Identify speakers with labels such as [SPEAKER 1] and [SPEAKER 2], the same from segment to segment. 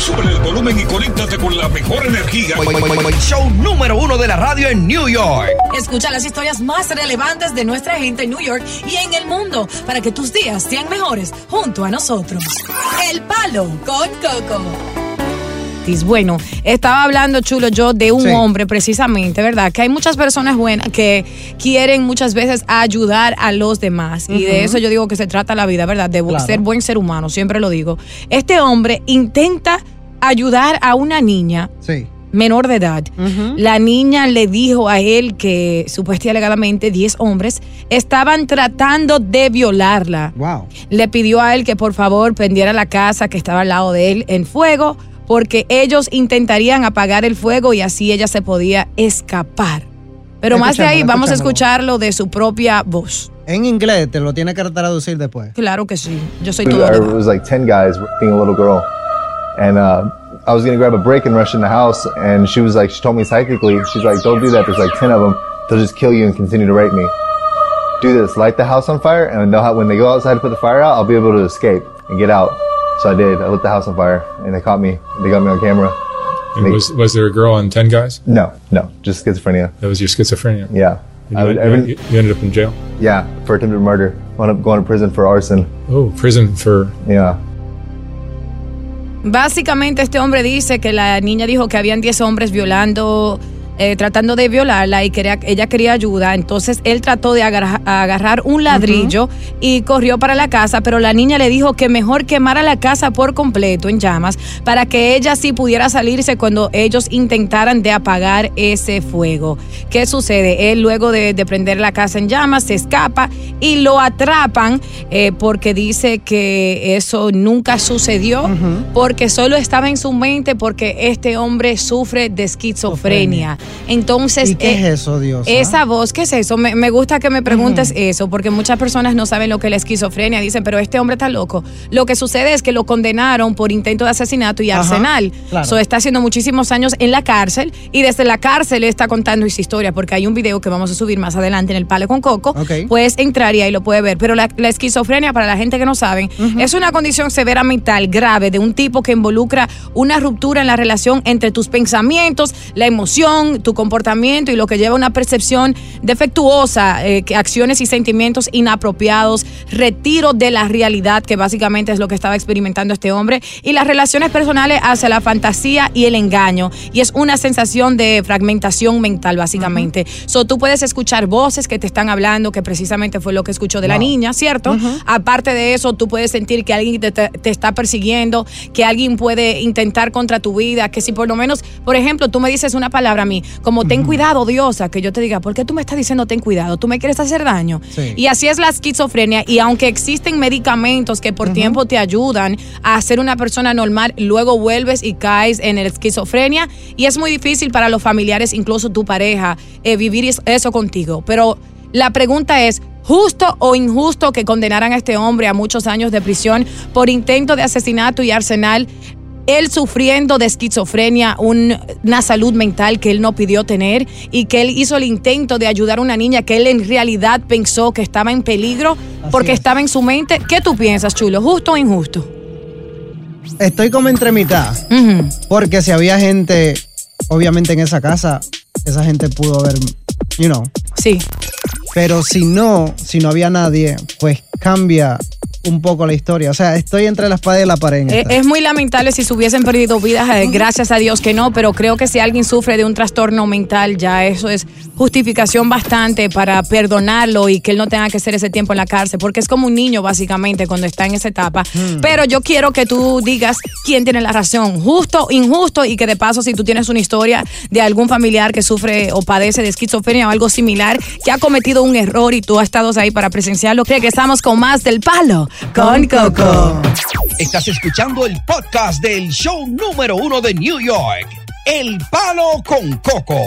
[SPEAKER 1] Sube el volumen y conéctate con la mejor energía.
[SPEAKER 2] Show número uno de la radio en New York.
[SPEAKER 3] Escucha las historias más relevantes de nuestra gente en New York y en el mundo para que tus días sean mejores junto a nosotros. El Palo con Coco. Bueno, estaba hablando chulo yo de un
[SPEAKER 4] Sí.
[SPEAKER 3] hombre precisamente, ¿verdad? Que hay muchas personas buenas que quieren muchas veces ayudar a los demás. Y de eso yo digo que se trata la vida, ¿verdad? De
[SPEAKER 4] Claro.
[SPEAKER 3] ser buen ser humano, siempre lo digo. Este hombre intenta ayudar a una niña
[SPEAKER 4] Sí.
[SPEAKER 3] menor de edad. La niña le dijo a él que supuestamente alegadamente 10 hombres estaban tratando de violarla.
[SPEAKER 4] Wow.
[SPEAKER 3] Le pidió a él que por favor prendiera la casa que estaba al lado de él en fuego porque ellos intentarían apagar el fuego y así ella se podía escapar. Pero más de ahí vamos a escucharlo de su propia voz.
[SPEAKER 4] En inglés te lo tiene que traducir después.
[SPEAKER 3] Claro que sí. Yo soy todo.
[SPEAKER 5] was, it was like 10 guys being a little girl. And uh, I was going to grab a break and rush in the house. And she was like, she told me psychically, she's like, don't do that. There's like 10 of them. They'll just kill you and continue to rape me. Do this, light the house on fire. And they'll have, when they go outside to put the fire out, I'll be able to escape and get out. So I did. I lit the house on fire and they caught me. They got me on camera.
[SPEAKER 6] And
[SPEAKER 5] They-
[SPEAKER 6] was was there a girl on Ten Guys?
[SPEAKER 5] no, no, just schizophrenia.
[SPEAKER 6] That was your schizophrenia.
[SPEAKER 5] Yeah.
[SPEAKER 6] And
[SPEAKER 5] I
[SPEAKER 6] you,
[SPEAKER 5] would,
[SPEAKER 6] you-
[SPEAKER 5] every,
[SPEAKER 6] you ended up in jail.
[SPEAKER 5] yeah, for attempted murder. Wound up going to prison for arson.
[SPEAKER 6] Oh, prison for
[SPEAKER 5] Yeah.
[SPEAKER 3] Básicamente este hombre dice que la niña dijo que habían 10 hombres violando, eh, tratando de violarla y quería, ella quería ayuda. Entonces él trató de agarra- agarrar un ladrillo y corrió para la casa, pero la niña le dijo que mejor quemara la casa por completo en llamas para que ella sí pudiera salirse cuando ellos intentaran de apagar ese fuego. ¿Qué sucede? Él luego de, de prender la casa en llamas se escapa y lo atrapan eh, porque dice que eso nunca sucedió porque solo estaba en su mente porque este hombre sufre de esquizofrenia. Entonces,
[SPEAKER 4] ¿Y qué
[SPEAKER 3] eh,
[SPEAKER 4] es eso, Dios?
[SPEAKER 3] esa voz, ¿qué es eso? Me, me gusta que me preguntes eso, porque muchas personas no saben lo que es la esquizofrenia. Dicen, pero este hombre está loco. Lo que sucede es que lo condenaron por intento de asesinato y
[SPEAKER 4] Ajá,
[SPEAKER 3] arsenal.
[SPEAKER 4] claro.
[SPEAKER 3] So, está haciendo muchísimos años en la cárcel y desde la cárcel está contando esa historia, porque hay un video que vamos a subir más adelante en el Palo con Coco.
[SPEAKER 4] Ok.
[SPEAKER 3] Puedes entrar y ahí lo puedes ver. Pero la, la esquizofrenia, para la gente que no saben, es una condición severa mental grave de un tipo que involucra una ruptura en la relación entre tus pensamientos, la emoción, tu comportamiento y lo que lleva a una percepción defectuosa, eh, acciones y sentimientos inapropiados, retiro de la realidad, que básicamente es lo que estaba experimentando este hombre, y las relaciones personales hacia la fantasía y el engaño. Y es una sensación de fragmentación mental, básicamente. So, tú puedes escuchar voces que te están hablando, que precisamente fue lo que escuchó de la niña, ¿cierto? Aparte de eso, tú puedes sentir que alguien te está persiguiendo, que alguien puede intentar contra tu vida, que si por lo menos, por ejemplo, tú me dices una palabra a mí, como ten cuidado, diosa, que yo te diga, ¿por qué tú me estás diciendo ten cuidado? ¿Tú me quieres hacer daño?
[SPEAKER 4] Sí.
[SPEAKER 3] Y así es la esquizofrenia. Y aunque existen medicamentos que por tiempo te ayudan a ser una persona normal, luego vuelves y caes en la esquizofrenia. Y es muy difícil para los familiares, incluso tu pareja, eh, vivir es- eso contigo. Pero la pregunta es, ¿justo o injusto que condenaran a este hombre a muchos años de prisión por intento de asesinato y arsenal? Él sufriendo de esquizofrenia, un- una salud mental que él no pidió tener y que él hizo el intento de ayudar a una niña que él en realidad pensó que estaba en peligro porque estaba en su mente. ¿Qué tú piensas, chulo? ¿Justo o injusto?
[SPEAKER 4] Estoy como entre mitad. Porque si había gente, obviamente en esa casa, esa gente pudo haber, you know.
[SPEAKER 3] Sí.
[SPEAKER 4] Pero si no, si no había nadie, pues cambia un poco la historia. O sea, estoy entre la espada y la pared. en
[SPEAKER 3] Eh. Es muy lamentable si se hubiesen perdido vidas, eh, gracias a Dios que no, pero creo que si alguien sufre de un trastorno mental, ya eso es justificación bastante para perdonarlo y que él no tenga que hacer ese tiempo en la cárcel, porque es como un niño básicamente cuando está en esa etapa. Pero yo quiero que tú digas quién tiene la razón, justo, injusto, y que de paso si tú tienes una historia de algún familiar que sufre o padece de esquizofrenia o algo similar, que ha cometido un error y tú has estado ahí para presenciarlo, regresamos con más del palo con Coco.
[SPEAKER 2] Estás escuchando el podcast del show número uno de New York, El Palo con Coco.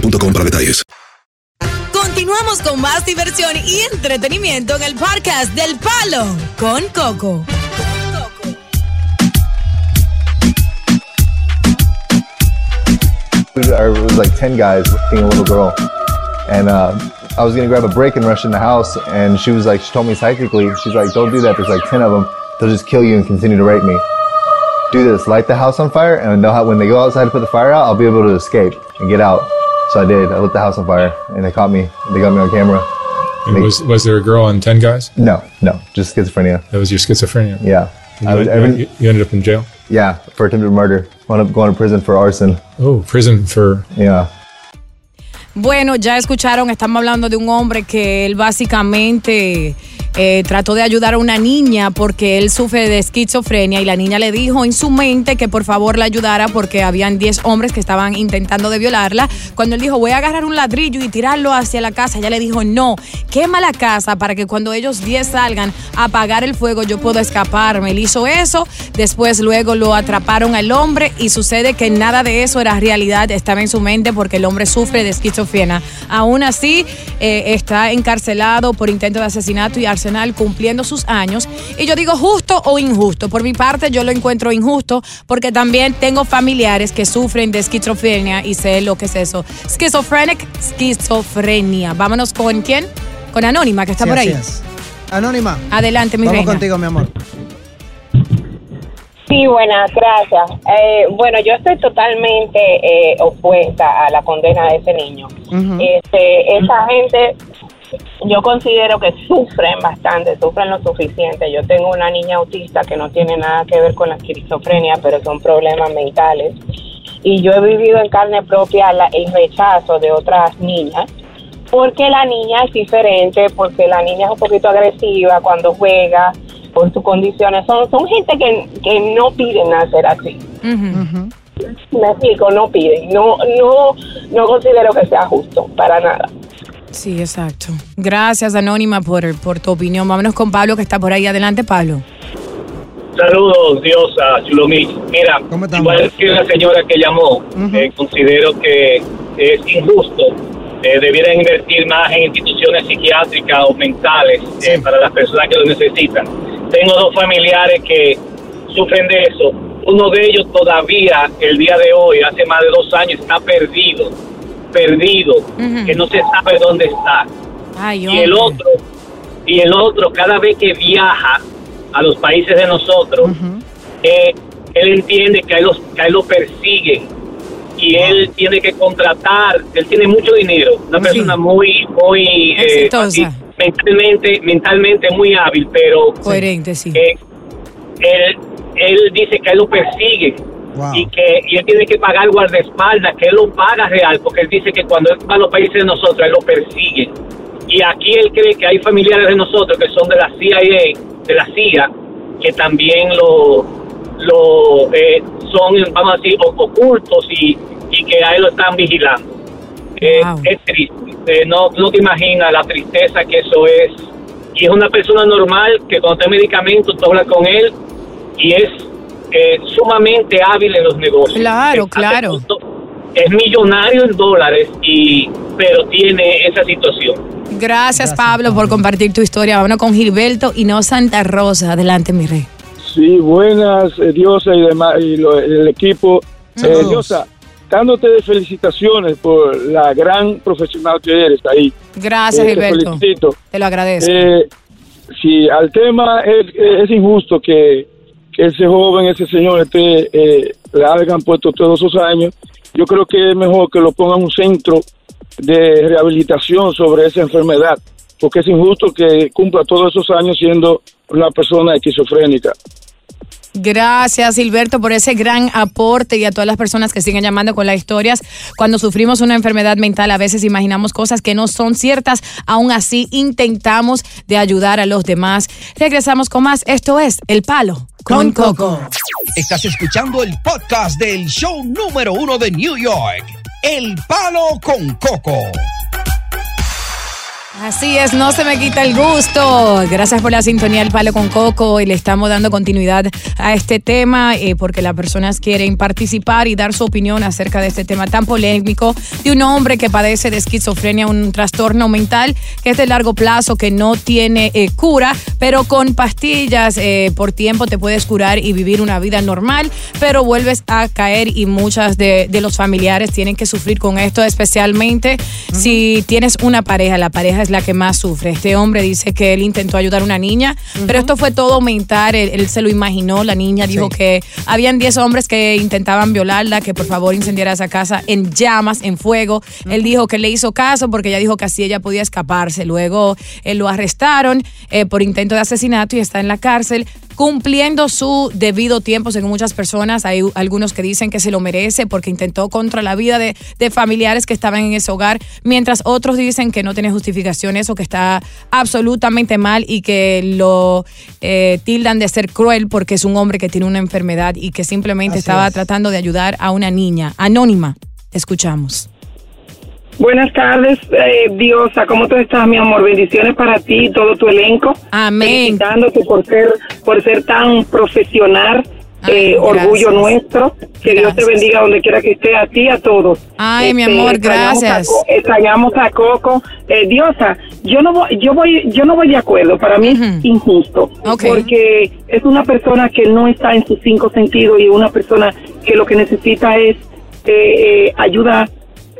[SPEAKER 7] boostmobile.com para detalles.
[SPEAKER 3] Continuamos con más diversión y entretenimiento en el podcast del Palo con Coco.
[SPEAKER 5] It was like 10 guys being a little girl. And uh, I was going to grab a break and rush in the house. And she was like, she told me psychically, she's like, don't do that. There's like 10 of them. They'll just kill you and continue to rape me. Do this, light the house on fire. And know how, when they go outside to put the fire out, I'll be able to escape and get out. So I did. I lit the house on fire and they caught me. They got me on camera.
[SPEAKER 6] And was was there a girl on Ten Guys?
[SPEAKER 5] No, no, just schizophrenia.
[SPEAKER 6] That was your schizophrenia.
[SPEAKER 5] Yeah.
[SPEAKER 6] And
[SPEAKER 5] I
[SPEAKER 6] you,
[SPEAKER 5] was,
[SPEAKER 6] you-
[SPEAKER 5] every,
[SPEAKER 6] you- you ended up in jail.
[SPEAKER 5] yeah, for attempted murder. Wound up going to prison for arson.
[SPEAKER 6] Oh, prison for
[SPEAKER 5] Yeah.
[SPEAKER 3] Bueno, ya escucharon, estamos hablando de un hombre que él básicamente eh, trató de ayudar a una niña porque él sufre de esquizofrenia y la niña le dijo en su mente que por favor la ayudara porque habían 10 hombres que estaban intentando de violarla. Cuando él dijo voy a agarrar un ladrillo y tirarlo hacia la casa, ella le dijo no, quema la casa para que cuando ellos 10 salgan a apagar el fuego yo puedo escaparme. Él hizo eso, después luego lo atraparon al hombre y sucede que nada de eso era realidad, estaba en su mente porque el hombre sufre de esquizofrenia. Aún así, eh, está encarcelado por intento de asesinato y arsenal cumpliendo sus años. Y yo digo justo o injusto. Por mi parte, yo lo encuentro injusto porque también tengo familiares que sufren de esquizofrenia y sé lo que es eso. Schizophrenic, esquizofrenia. Vámonos con quién? Con Anónima, que está
[SPEAKER 4] Sí,
[SPEAKER 3] por ahí.
[SPEAKER 4] es. Anónima.
[SPEAKER 3] Adelante, mi
[SPEAKER 4] Vamos
[SPEAKER 3] reina.
[SPEAKER 4] contigo, mi amor.
[SPEAKER 8] Sí, buenas, gracias. Eh, bueno, yo estoy totalmente eh, opuesta a la condena de ese niño. este, esa gente, yo considero que sufren bastante, sufren lo suficiente. Yo tengo una niña autista que no tiene nada que ver con la esquizofrenia, pero son problemas mentales. Y yo he vivido en carne propia la- el rechazo de otras niñas porque la niña es diferente, porque la niña es un poquito agresiva cuando juega, por sus condiciones. Son, son gente que, que no piden nacer así. Me explico, no piden. No, no, no considero que sea justo, para nada.
[SPEAKER 3] Sí, exacto. Gracias, Anónima, por, por tu opinión. Vámonos con Pablo, que está por ahí. Adelante, Pablo.
[SPEAKER 9] Saludos, Diosa, Chulomix. Mira, igual que la señora que llamó, eh, considero que es injusto. Eh, debieran invertir más en instituciones psiquiátricas o mentales eh, para las personas que lo necesitan. Tengo dos familiares que sufren de eso. Uno de ellos todavía, el día de hoy, hace más de dos años, está perdido, perdido, que no se sabe dónde está.
[SPEAKER 3] Ay,
[SPEAKER 9] y el otro, y el otro, cada vez que viaja a los países de nosotros, eh, él entiende que a él, los, que a él lo persiguen. Y él tiene que contratar, él tiene mucho dinero, una persona muy, muy eh, mentalmente, mentalmente muy hábil, pero
[SPEAKER 3] coherente, sí.
[SPEAKER 9] eh, él, él dice que a él lo y que y él tiene que pagar guardaespaldas, que él lo paga real, porque él dice que cuando él va a los países de nosotros, él lo persigue. Y aquí él cree que hay familiares de nosotros que son de la CIA, de la CIA, que también lo, lo eh, son, vamos a decir, ocultos y, y que a él lo están vigilando. Eh, Es triste, Eh, no, no te imaginas la tristeza que eso es. Y es una persona normal que cuando en medicamento, tú hablas con él y es eh, sumamente hábil en los negocios.
[SPEAKER 3] Claro, claro.
[SPEAKER 9] punto- Es millonario en dólares, y pero tiene esa situación.
[SPEAKER 3] Gracias, Pablo, por compartir tu historia. Vámonos con Gilberto y no Santa Rosa. Adelante, mi rey.
[SPEAKER 10] Sí, buenas, eh, Diosa y demás, y lo- el equipo. Eh. Diosa, dándote felicitaciones por la gran profesional que eres ahí.
[SPEAKER 3] Gracias,
[SPEAKER 10] Eh, te
[SPEAKER 3] Gilberto.
[SPEAKER 10] felicito.
[SPEAKER 3] Te lo agradezco.
[SPEAKER 10] Eh, sí, al tema es, es injusto que, que ese joven, ese señor, esté, eh, le hayan puesto todos esos años. Yo creo que es mejor que lo pongan un centro de rehabilitación sobre esa enfermedad, porque es injusto que cumpla todos esos años siendo una persona esquizofrénica.
[SPEAKER 3] Gracias, Gilberto, por ese gran aporte y a todas las personas que siguen llamando con las historias. Cuando sufrimos una enfermedad mental, a veces imaginamos cosas que no son ciertas. Aún así, intentamos de ayudar a los demás. Regresamos con más. Esto es El Palo con Coco.
[SPEAKER 2] Estás escuchando el podcast del show número uno de New York, El Palo con Coco.
[SPEAKER 3] Así es, no se me quita el gusto. Gracias por la sintonía del Palo con Coco y le estamos dando continuidad a este tema eh, porque las personas quieren participar y dar su opinión acerca de este tema tan polémico de un hombre que padece de esquizofrenia, un trastorno mental que es de largo plazo, que no tiene eh, cura, pero con pastillas eh, por tiempo te puedes curar y vivir una vida normal, pero vuelves a caer y muchas de, de los familiares tienen que sufrir con esto, especialmente si tienes una pareja, la pareja es la que más sufre. Este hombre dice que él intentó ayudar a una niña, pero esto fue todo mental, él, él se lo imaginó, la niña dijo
[SPEAKER 4] Sí.
[SPEAKER 3] que habían 10 hombres que intentaban violarla, que por favor incendiara esa casa en llamas, en fuego. Él dijo que le hizo caso porque ella dijo que así ella podía escaparse. Luego eh, lo arrestaron eh, por intento de asesinato y está en la cárcel cumpliendo su debido tiempo, según muchas personas. Hay algunos que dicen que se lo merece porque intentó contra la vida de, de familiares que estaban en ese hogar, mientras otros dicen que no tiene justificación eso, que está absolutamente mal y que lo eh, tildan de ser cruel porque es un hombre que tiene una enfermedad y que simplemente
[SPEAKER 4] Así
[SPEAKER 3] estaba
[SPEAKER 4] es.
[SPEAKER 3] tratando de ayudar a una niña anónima. Escuchamos.
[SPEAKER 11] Buenas tardes, eh, Diosa. ¿Cómo tú estás, mi amor? Bendiciones para ti y todo tu elenco.
[SPEAKER 3] Amén.
[SPEAKER 11] Felicitándote por ser, por ser tan profesional. eh, orgullo nuestro. Que Dios te bendiga donde quiera que esté, a ti a todos.
[SPEAKER 3] Ay, mi
[SPEAKER 11] Este,
[SPEAKER 3] amor, gracias.
[SPEAKER 11] Extrañamos a Coco. Eh, Diosa, yo no voy, yo voy, yo no voy de acuerdo. Para mí es injusto. Porque es una persona que no está en sus cinco sentidos y una persona que lo que necesita es eh, eh, ayuda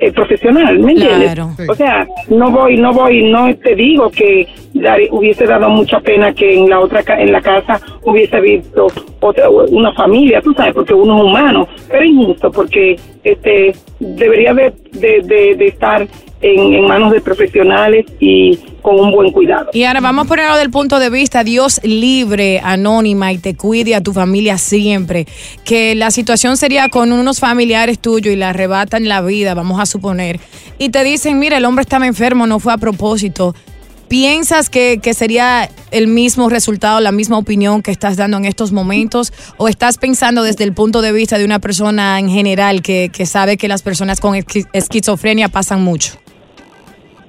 [SPEAKER 11] eh, profesional, ¿me entiendes?
[SPEAKER 3] Claro.
[SPEAKER 11] O sea, no voy, no voy, no te digo que dar- hubiese dado mucha pena que en la otra ca- en la casa hubiese visto otra una familia, tú sabes, porque uno es humano, pero es injusto porque este debería de, de, de- de estar en, manos de profesionales y con un buen cuidado.
[SPEAKER 3] Y ahora vamos a ponerlo del punto de vista, Dios libre, anónima y te cuide a tu familia siempre. Que la situación sería con unos familiares tuyos y le arrebatan la vida, vamos a suponer, y te dicen, mira, el hombre estaba enfermo, no fue a propósito. ¿Piensas que, que sería el mismo resultado, la misma opinión que estás dando en estos momentos? ¿O estás pensando desde el punto de vista de una persona en general que, que sabe que las personas con esqui- esquizofrenia pasan mucho?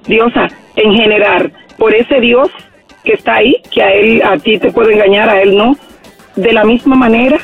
[SPEAKER 11] Diosa, en general, por ese Dios que está ahí, que a él, a ti te puede engañar, a él no, de la misma manera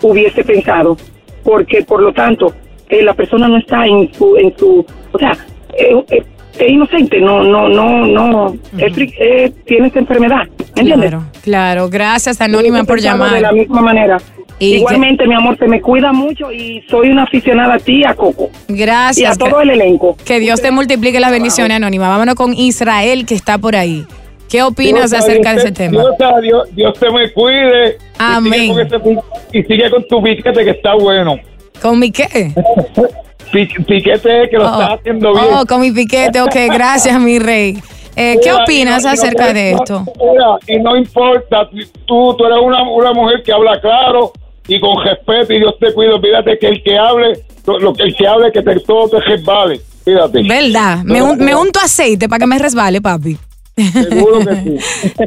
[SPEAKER 11] hubiese pensado, porque por lo tanto, eh, la persona no está en su, en su, o sea, eh, eh, es inocente, no, no, no, no, es fri- eh, tiene esta enfermedad, ¿me entiendes?
[SPEAKER 3] Claro, claro. Gracias, Anónima, por llamar.
[SPEAKER 11] De la misma manera.
[SPEAKER 3] Y
[SPEAKER 11] Igualmente, mi amor, te me cuida mucho y soy una aficionada a ti a Coco.
[SPEAKER 3] Gracias.
[SPEAKER 11] Y a todo el elenco.
[SPEAKER 3] Que Dios te multiplique las bendiciones, Anónima. Vámonos con Israel, que está por ahí. ¿Qué opinas
[SPEAKER 12] Dios,
[SPEAKER 3] acerca de ese
[SPEAKER 12] te-
[SPEAKER 3] tema?
[SPEAKER 12] Dios, Dios, te me cuide.
[SPEAKER 3] Amén.
[SPEAKER 12] Y sigue, con ese pi- y sigue con tu piquete que está bueno.
[SPEAKER 3] ¿Con mi qué?
[SPEAKER 12] Pi- piquete que lo
[SPEAKER 3] Oh,
[SPEAKER 12] estás haciendo bien.
[SPEAKER 3] Oh, con mi piquete, ok, gracias, mi rey. Eh, ¿Qué
[SPEAKER 12] Mira,
[SPEAKER 3] opinas
[SPEAKER 12] no- no-
[SPEAKER 3] acerca de
[SPEAKER 12] no-
[SPEAKER 3] esto?
[SPEAKER 12] mira, y no importa, tú, tú eres una, una mujer que habla claro y con respeto y Dios te cuida. Olvídate que el que hable, lo, lo que el que hable, que te, todo te resbale. Fíjate.
[SPEAKER 3] ¿Verdad? Me, un- me unto aceite para que me resbale, papi.
[SPEAKER 12] Seguro que sí.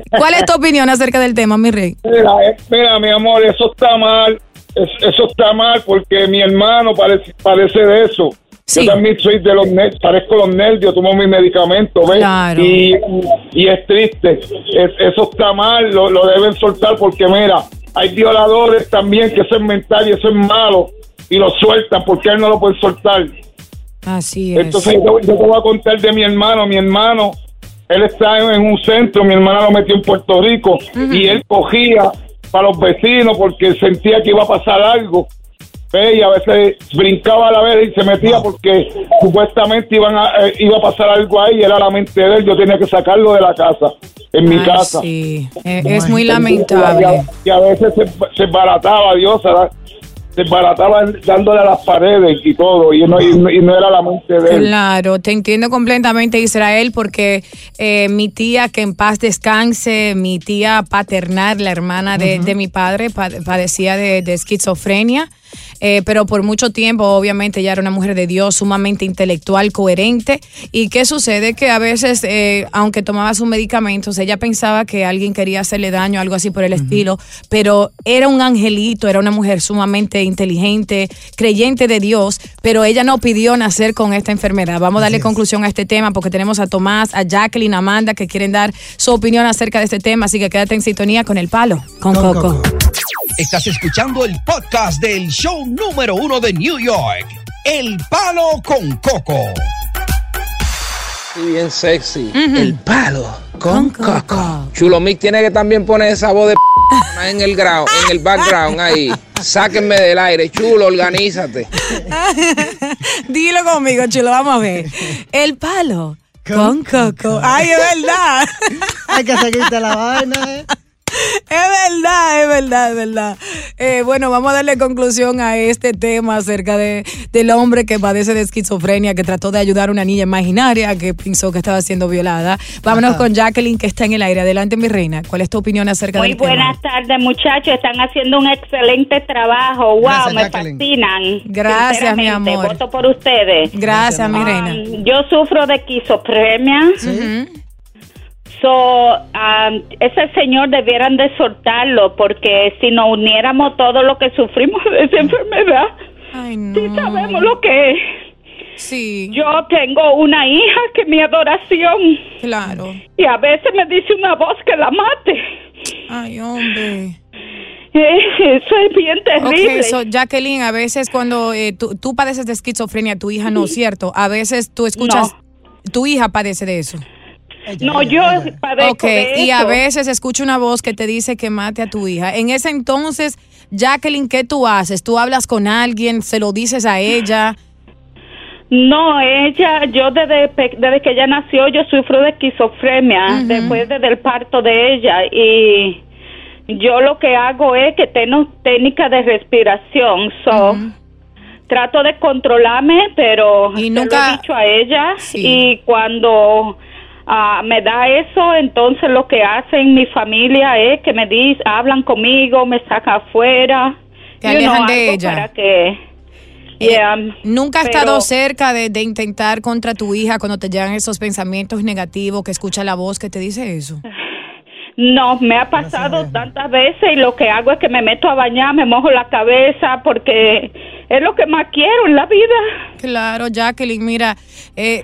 [SPEAKER 3] ¿Cuál es tu opinión acerca del tema, mi rey?
[SPEAKER 12] Mira, eh, mira, mi amor, eso está mal. Es- eso está mal porque mi hermano parece, parece de eso. Yo también soy de los nervios, parezco los nervios, tomo mis medicamentos, ¿ves?
[SPEAKER 3] Claro.
[SPEAKER 12] Y, y es triste. Es- eso está mal, lo, lo deben soltar porque, mira, hay violadores también que eso es mental y eso es malo y lo sueltan porque él no lo puede soltar.
[SPEAKER 3] Así es.
[SPEAKER 12] Entonces yo, yo te voy a contar de mi hermano. Mi hermano, él está en, en un centro, mi hermana lo metió en Puerto Rico y él cogía para los vecinos porque sentía que iba a pasar algo. Y a veces brincaba a la vez y se metía porque supuestamente iban a, eh, iba a pasar algo ahí era la mente de él. Yo tenía que sacarlo de la casa, en mi
[SPEAKER 3] Ay,
[SPEAKER 12] casa.
[SPEAKER 3] Sí, es muy
[SPEAKER 12] Y a,
[SPEAKER 3] lamentable.
[SPEAKER 12] y a veces se, se embarataba, Dios, embarataba dándole a las paredes y todo, y no, y no, y no era la mente de él.
[SPEAKER 3] Claro, te entiendo completamente, Israel, porque eh, mi tía, que en paz descanse, mi tía paternal, la hermana de, de mi padre, pa- padecía de, de esquizofrenia. Eh, pero por mucho tiempo, obviamente, ella era una mujer de Dios, sumamente intelectual, coherente. ¿Y qué sucede? Que a veces, eh, aunque tomaba sus medicamentos, ella pensaba que alguien quería hacerle daño, algo así por el estilo, pero era un angelito, era una mujer sumamente inteligente, creyente de Dios, pero ella no pidió nacer con esta enfermedad. Vamos a darle conclusión a este tema porque tenemos a Tomás, a Jacqueline, a Amanda que quieren dar su opinión acerca de este tema, así que quédate en sintonía con el palo, con, Coco.
[SPEAKER 2] Estás escuchando el podcast del show número uno de New York, El Palo con Coco.
[SPEAKER 13] Y bien sexy. El palo con, coco. Chulo Mix tiene que también poner esa voz de p en el ground, en el background ahí. Sáquenme del aire, chulo, organízate.
[SPEAKER 3] Dilo conmigo, chulo, vamos a ver. El palo con Coco. Ay, es verdad.
[SPEAKER 4] Hay que seguirte la vaina, ¿eh?
[SPEAKER 3] Es verdad, es verdad, es verdad. Eh, bueno, vamos a darle conclusión a este tema acerca de, del hombre que padece de esquizofrenia, que trató de ayudar a una niña imaginaria que pensó que estaba siendo violada. Vámonos
[SPEAKER 14] Ajá.
[SPEAKER 3] con Jacqueline, que está en el aire. Adelante, mi reina. ¿Cuál es tu opinión acerca
[SPEAKER 14] Muy
[SPEAKER 3] del tema?
[SPEAKER 14] buenas tardes, muchachos. Están haciendo un excelente trabajo. Wow,
[SPEAKER 3] Gracias,
[SPEAKER 14] me
[SPEAKER 3] Jacqueline.
[SPEAKER 14] fascinan.
[SPEAKER 3] Gracias, mi amor.
[SPEAKER 14] Voto por ustedes.
[SPEAKER 3] Gracias, mi
[SPEAKER 14] Um,
[SPEAKER 3] reina.
[SPEAKER 14] Yo sufro de esquizofrenia. So, um, ese señor debieran de soltarlo porque si nos uniéramos todo lo que sufrimos de esa enfermedad, sí sabemos lo que es.
[SPEAKER 3] Sí.
[SPEAKER 14] Yo tengo una hija que mi adoración.
[SPEAKER 3] Claro.
[SPEAKER 14] Y a veces me dice una voz que la mate.
[SPEAKER 3] Ay, hombre.
[SPEAKER 14] Eso es bien terrible.
[SPEAKER 3] Ok, so, Jacqueline, a veces cuando eh, tú, tú padeces de esquizofrenia, tu hija no, ¿cierto? A veces tú escuchas, tu hija padece de eso.
[SPEAKER 14] No, yo padezco
[SPEAKER 3] Ok,
[SPEAKER 14] de
[SPEAKER 3] y a veces escucha una voz que te dice que mate a tu hija. En ese entonces, Jacqueline, ¿qué tú haces? ¿Tú hablas con alguien? ¿Se lo dices a ella?
[SPEAKER 14] No, ella, yo desde, pe- desde que ella nació, yo sufro de esquizofrenia, después desde el parto de ella. Y yo lo que hago es que tengo técnica de respiración. So, Trato de controlarme, pero lo
[SPEAKER 3] nunca-
[SPEAKER 14] he dicho a ella.
[SPEAKER 3] Sí.
[SPEAKER 14] Y cuando ah, me da eso, entonces lo que hacen mi familia es que me dicen, hablan conmigo, me sacan afuera.
[SPEAKER 3] Te
[SPEAKER 14] know,
[SPEAKER 3] alejan de ella.
[SPEAKER 14] Para que, Yeah,
[SPEAKER 3] ¿Nunca has estado cerca de, de intentar contra tu hija cuando te llegan esos pensamientos negativos, que escucha la voz que te dice eso?
[SPEAKER 14] No, me ha pasado tantas veces y lo que hago es que me meto a bañar, me mojo la cabeza porque es lo que más quiero en la vida.
[SPEAKER 3] Claro, Jacqueline, mira, eh,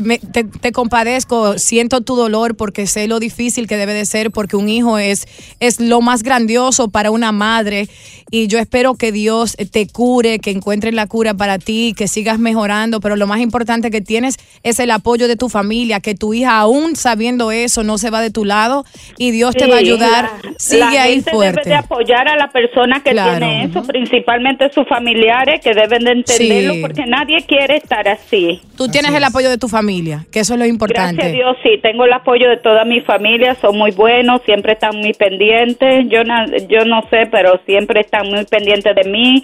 [SPEAKER 3] me- te, te compadezco, siento tu dolor porque sé lo difícil que debe de ser porque un hijo es, es lo más grandioso para una madre y yo espero que Dios te cure, que encuentre la cura para ti, que sigas mejorando, pero lo más importante que tienes es el apoyo de tu familia, que tu hija aún sabiendo eso no se va de tu lado y Dios te va a ayudar,
[SPEAKER 14] la-
[SPEAKER 3] sigue
[SPEAKER 14] la
[SPEAKER 3] ahí
[SPEAKER 14] gente
[SPEAKER 3] fuerte.
[SPEAKER 14] debe de apoyar a la persona que
[SPEAKER 3] Claro.
[SPEAKER 14] tiene eso, principalmente sus familiares que deben de entenderlo
[SPEAKER 3] Sí.
[SPEAKER 14] porque nadie quiere estar así.
[SPEAKER 3] Tú tienes el apoyo de tu familia, que eso es lo importante.
[SPEAKER 14] Gracias a Dios, sí, tengo el apoyo de toda mi familia, son muy buenos, siempre están muy pendientes. Yo, na- yo no sé, pero siempre están muy pendientes de mí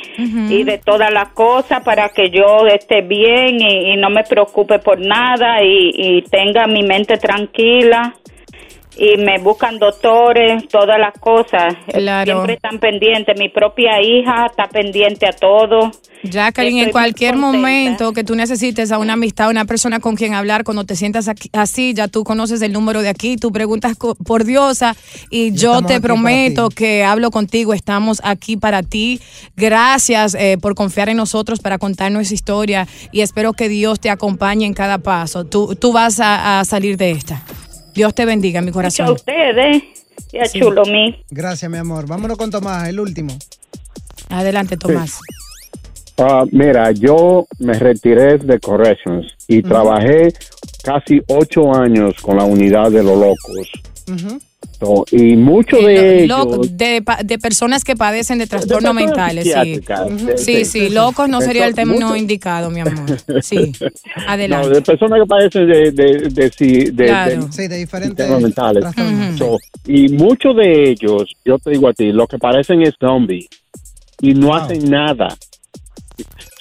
[SPEAKER 14] y de todas las cosas para que yo esté bien y, y no me preocupe por nada y, y tenga mi mente tranquila. Y me buscan doctores, todas las cosas.
[SPEAKER 3] Claro.
[SPEAKER 14] Siempre están pendientes. Mi propia hija está pendiente a todo.
[SPEAKER 3] Jacqueline, en cualquier momento que tú necesites a una amistad, una persona con quien hablar, cuando te sientas aquí- así, ya tú conoces el número de aquí, tú preguntas por Diosa y yo te prometo que hablo contigo, estamos aquí para ti. Gracias eh, por confiar en nosotros para contar nuestra historia y espero que Dios te acompañe en cada paso. Tú, tú vas a, a salir de esta. Dios te bendiga, mi
[SPEAKER 14] A
[SPEAKER 3] corazón.
[SPEAKER 14] ustedes y a
[SPEAKER 3] Sí.
[SPEAKER 14] Chulo mí.
[SPEAKER 4] Gracias, mi amor. Vámonos con Tomás, el último.
[SPEAKER 3] Adelante, Tomás.
[SPEAKER 15] Ah, mira, yo me retiré de Corrections y trabajé casi ocho años con la unidad de los locos. Y muchos de ellos...
[SPEAKER 3] De, personas que padecen de trastornos mentales, sí.
[SPEAKER 15] de-
[SPEAKER 3] Sí,
[SPEAKER 15] de-
[SPEAKER 3] sí, locos no sería el término
[SPEAKER 15] mucho-
[SPEAKER 3] indicado, mi amor. Sí,
[SPEAKER 15] No,
[SPEAKER 3] adelante.
[SPEAKER 15] de personas que padecen de, de, de, si- de-
[SPEAKER 3] Claro.
[SPEAKER 15] de-
[SPEAKER 4] Sí, de diferentes
[SPEAKER 15] mentales.
[SPEAKER 4] trastornos.
[SPEAKER 15] So, y muchos de ellos, yo te digo a ti, lo que parecen es zombies y no hacen nada.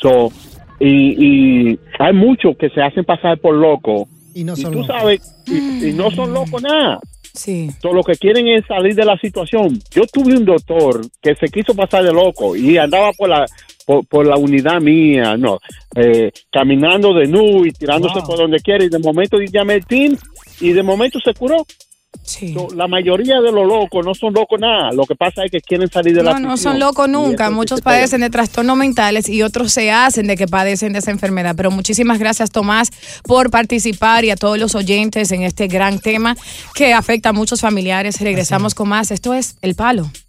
[SPEAKER 15] So, y, y hay muchos que se hacen pasar por locos
[SPEAKER 4] Y no
[SPEAKER 15] y
[SPEAKER 4] son
[SPEAKER 15] tú
[SPEAKER 4] locos.
[SPEAKER 15] sabes, y, y no son locos nada.
[SPEAKER 3] Sí.
[SPEAKER 15] So, lo que quieren es salir de la situación. Yo tuve un doctor que se quiso pasar de loco y andaba por la por, por la unidad mía, no, eh, caminando de nu y tirándose por donde quiera y de momento team y de momento se curó. So, la mayoría de los locos no son locos nada. Lo que pasa es que quieren salir de la
[SPEAKER 3] No, no son locos nunca. Muchos padecen de trastornos mentales y otros se hacen de que padecen de esa enfermedad. Pero muchísimas gracias, Tomás, por participar y a todos los oyentes en este gran tema que afecta a muchos familiares. Regresamos con más. Esto es El Palo.